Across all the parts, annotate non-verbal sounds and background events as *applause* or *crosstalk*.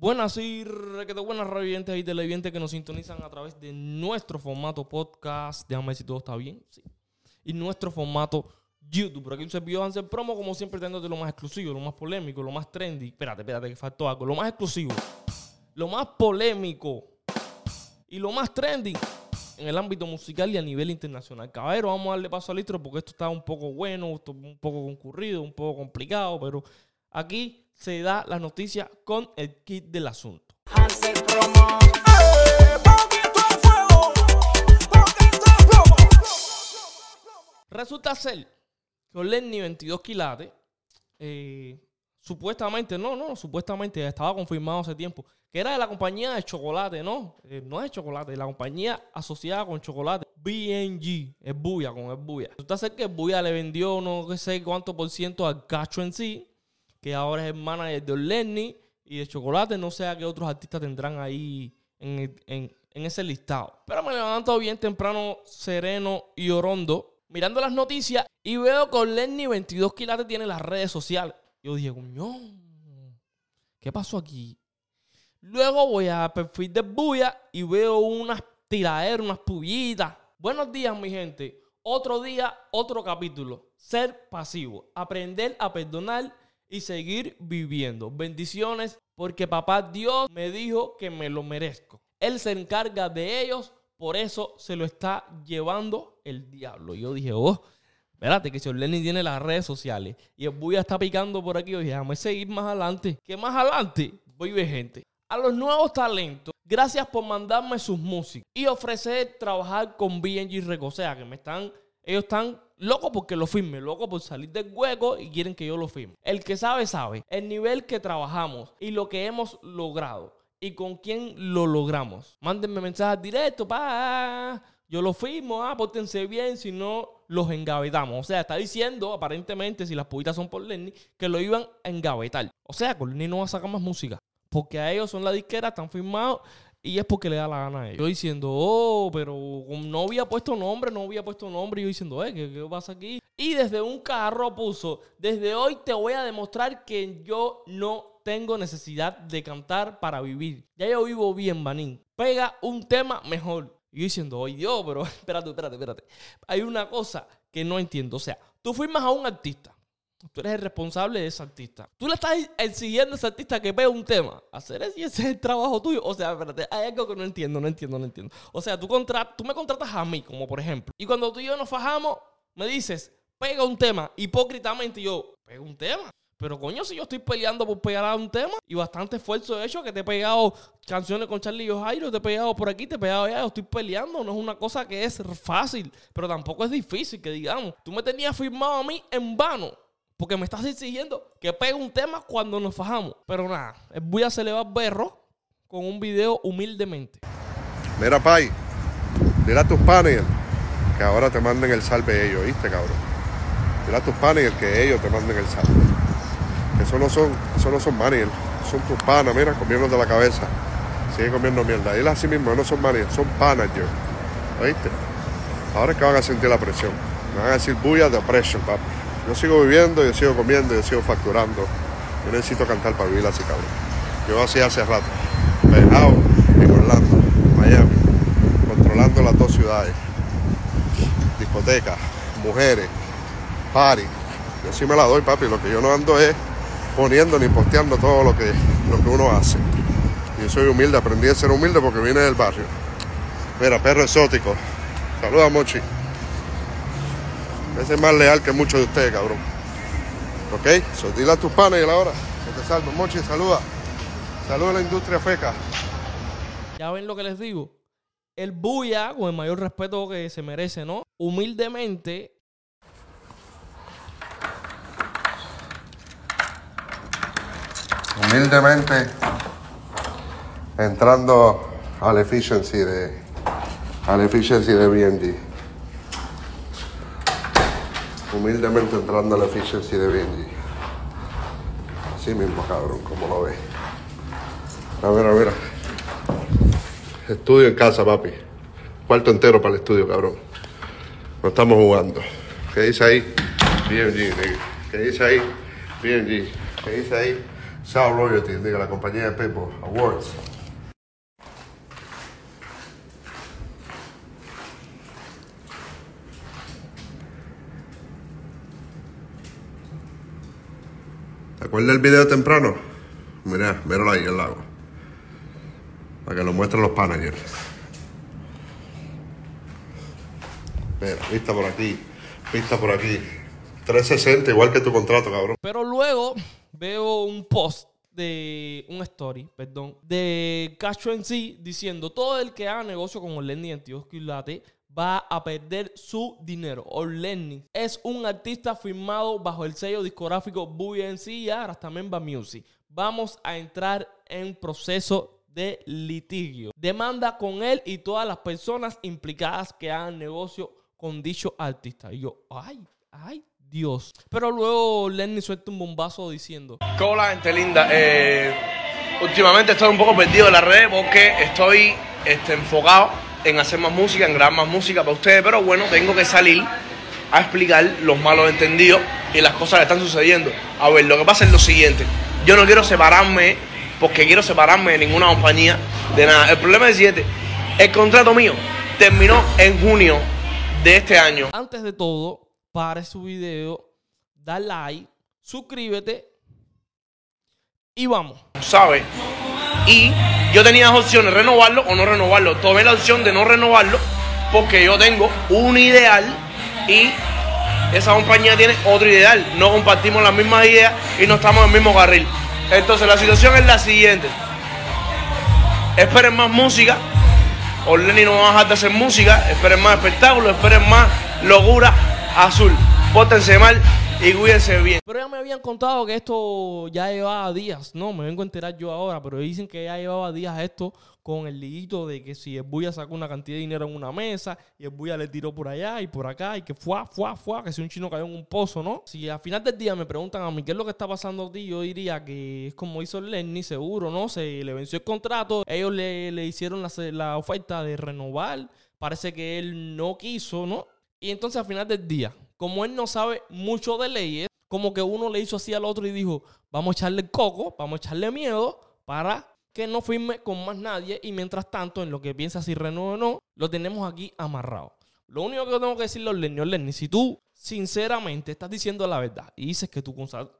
Buenas y requete buenas radioyentes y televidentes que nos sintonizan a través de nuestro formato podcast. Déjame ver si todo está bien. Sí. Y nuestro formato YouTube. Por aquí un servidor hacer promo, como siempre, de lo más exclusivo, lo más polémico, lo más trendy. Espérate, espérate, que faltó algo. Lo más exclusivo, lo más polémico y lo más trendy en el ámbito musical y a nivel internacional. Caballero, vamos a darle paso al intro porque esto está un poco bueno, un poco concurrido, un poco complicado, pero aquí se da la noticia con el kit del asunto. Resulta ser que Lenny 22 quilates, eh, supuestamente, no, no, supuestamente estaba confirmado hace tiempo, que era de la compañía de chocolate, ¿no? Eh, no es chocolate, la compañía asociada con chocolate, BNG, es Buya, con el Buya. Resulta ser que Buya le vendió no sé cuánto por ciento al cacho en sí, que ahora es el manager de Lenny y de Chocolate. No sé a qué otros artistas tendrán ahí en, ese listado. Pero me levanto bien temprano, sereno y orondo, mirando las noticias y veo que Lenny 22 quilates tiene las redes sociales. Yo dije, coño, ¿qué pasó aquí? Luego voy a perfil de Buya y veo unas tiraderas, unas pullitas. Buenos días, mi gente. Otro día, otro capítulo. Ser pasivo. Aprender a perdonar y seguir viviendo. Bendiciones porque papá Dios me dijo que me lo merezco. Él se encarga de ellos, por eso se lo está llevando el diablo. Yo dije, oh, espérate, que si Lenny tiene las redes sociales y el Buya está picando por aquí, yo dije, déjame seguir más adelante. ¿Qué más adelante? Voy ver gente. A los nuevos talentos, gracias por mandarme sus músicas y ofrecer trabajar con BNG Records. O sea, que me están, ellos están Loco porque lo firme, loco por salir del hueco y quieren que yo lo firme. El que sabe, sabe. El nivel que trabajamos y lo que hemos logrado y con quién lo logramos. Mándenme mensajes directos, pa. Yo lo firmo, ah, pórtense bien, si no los engavetamos. O sea, está diciendo, aparentemente, si las puitas son por Lenny, que lo iban a engavetar. O sea, con Lenny no va a sacar más música. Porque a ellos son la disquera, están firmados y es porque le da la gana a ellos. Yo diciendo, oh, pero no había puesto nombre, no había puesto nombre. Y yo diciendo, eh, ¿qué, pasa aquí? Y desde un carro puso, desde hoy te voy a demostrar que yo no tengo necesidad de cantar para vivir. Ya yo vivo bien, Banín. Pega un tema mejor. Y yo diciendo, oye Dios, pero *laughs* espérate, espérate, espérate. Hay una cosa que no entiendo. O sea, tú firmas a un artista Tú eres el responsable de ese artista. Tú le estás exigiendo a ese artista que pegue un tema. Hacer ese, ese es el trabajo tuyo. O sea, espérate, hay algo que no entiendo, no entiendo, no entiendo. O sea, tú, tú me contratas a mí, como por ejemplo. Y cuando tú y yo nos fajamos, me dices, pega un tema. Hipócritamente yo, pega un tema. Pero coño, si yo estoy peleando por pegar a un tema y bastante esfuerzo he hecho, que te he pegado canciones con Charlie y Jairo, te he pegado por aquí, te he pegado allá, yo estoy peleando, no es una cosa que es fácil, pero tampoco es difícil, que digamos, tú me tenías firmado a mí en vano. Porque me estás exigiendo que pegue un tema cuando nos fajamos. Pero nada, voy a celebrar berro con un video humildemente. Mira, Pai, dile a tus panes que ahora te manden el salve ellos, ¿viste, cabrón? Dile a tus panes que ellos te manden el salve. Eso no son, eso no son managers, son tus panas, mira, comiendo de la cabeza. Sigue comiendo mierda. Dile así mismo, no son managers, son managers. ¿Oíste? Ahora es que van a sentir la presión. Me van a decir bulla de presión, papi. Yo sigo viviendo, yo sigo comiendo, yo sigo facturando. Yo necesito cantar para vivir así, cabrón. Yo así hace rato. Pejado en Orlando, Miami, controlando las dos ciudades. Discotecas, mujeres, party. Yo sí me la doy, papi. Lo que yo no ando es poniendo ni posteando todo lo que, lo que uno hace. Yo soy humilde, aprendí a ser humilde porque vine del barrio. Mira, perro exótico. Saluda, Mochi. Ese es más leal que muchos de ustedes, cabrón. ¿Ok? So, dile a tus panes y a la hora que te salvo. Mochi, saluda. Saluda a la industria feca. Ya ven lo que les digo. El buya, con el mayor respeto que se merece, ¿no? Humildemente. Humildemente entrando al efficiency de al efficiency de BNG humildemente entrando a la efficiency de Benji. Así mismo, cabrón, como lo ves. A ver, a ver. Estudio en casa, papi. Cuarto entero para el estudio, cabrón. No estamos jugando. ¿Qué dice ahí? BMG, ¿Qué dice ahí? BMG. ¿Qué dice ahí? South Royalty, diga la compañía de People Awards. ¿Te acuerdas del video temprano? Mira, míralo ahí al lado. Para que lo muestren los managers. Mira, vista por aquí, vista por aquí. 360, igual que tu contrato, cabrón. Pero luego veo un post de un story, perdón, de Cacho en sí diciendo todo el que haga negocio con Orlenny 22 Quilate va a perder su dinero. Orlenny es un artista firmado bajo el sello discográfico BNC y ahora también va Music. Vamos a entrar en proceso de litigio. Demanda con él y todas las personas implicadas que hagan negocio con dicho artista. Y yo, ay, ay, Dios. Pero luego Lenny suelta un bombazo diciendo: ¿Cómo la gente linda? Eh, últimamente estoy un poco perdido en las redes porque estoy este, enfocado en hacer más música, en grabar más música para ustedes, pero bueno, tengo que salir a explicar los malos entendidos y las cosas que están sucediendo. A ver, lo que pasa es lo siguiente. Yo no quiero separarme porque quiero separarme de ninguna compañía, de nada. El problema es el siguiente. El contrato mío terminó en junio de este año. Antes de todo, pare su video, da like, suscríbete y vamos. ¿sabes? Y yo tenía dos opciones, renovarlo o no renovarlo. Tomé la opción de no renovarlo porque yo tengo un ideal y esa compañía tiene otro ideal. No compartimos las mismas ideas y no estamos en el mismo carril. Entonces la situación es la siguiente. Esperen más música. Orleni no va a dejar de hacer música. Esperen más espectáculos. Esperen más locura azul. Pótense mal y cuídense bien. Pero ya me habían contado que esto ya llevaba días. No, me vengo a enterar yo ahora, pero dicen que ya llevaba días esto con el liguito de que si el Buya sacó una cantidad de dinero en una mesa y el Buya le tiró por allá y por acá y que fue, fue, fue, que si un chino cayó en un pozo, ¿no? Si al final del día me preguntan a mí qué es lo que está pasando a ti, yo diría que es como hizo Lenny, seguro, ¿no? Se le venció el contrato, ellos le, le hicieron la, la oferta de renovar, parece que él no quiso, ¿no? Y entonces al final del día, como él no sabe mucho de leyes, como que uno le hizo así al otro y dijo, vamos a echarle coco, vamos a echarle miedo para que no firme con más nadie y mientras tanto en lo que piensa si renueva o no, lo tenemos aquí amarrado. Lo único que tengo que decirle a Lenny, Lenny, si tú sinceramente estás diciendo la verdad y dices que tu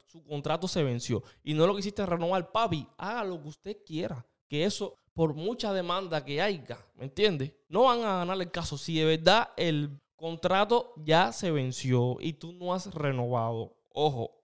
su contrato se venció y no lo quisiste renovar, papi, haga lo que usted quiera. Que eso, por mucha demanda que haya, ¿me entiendes? No van a ganar el caso. Si de verdad el contrato ya se venció y tú no has renovado, ojo,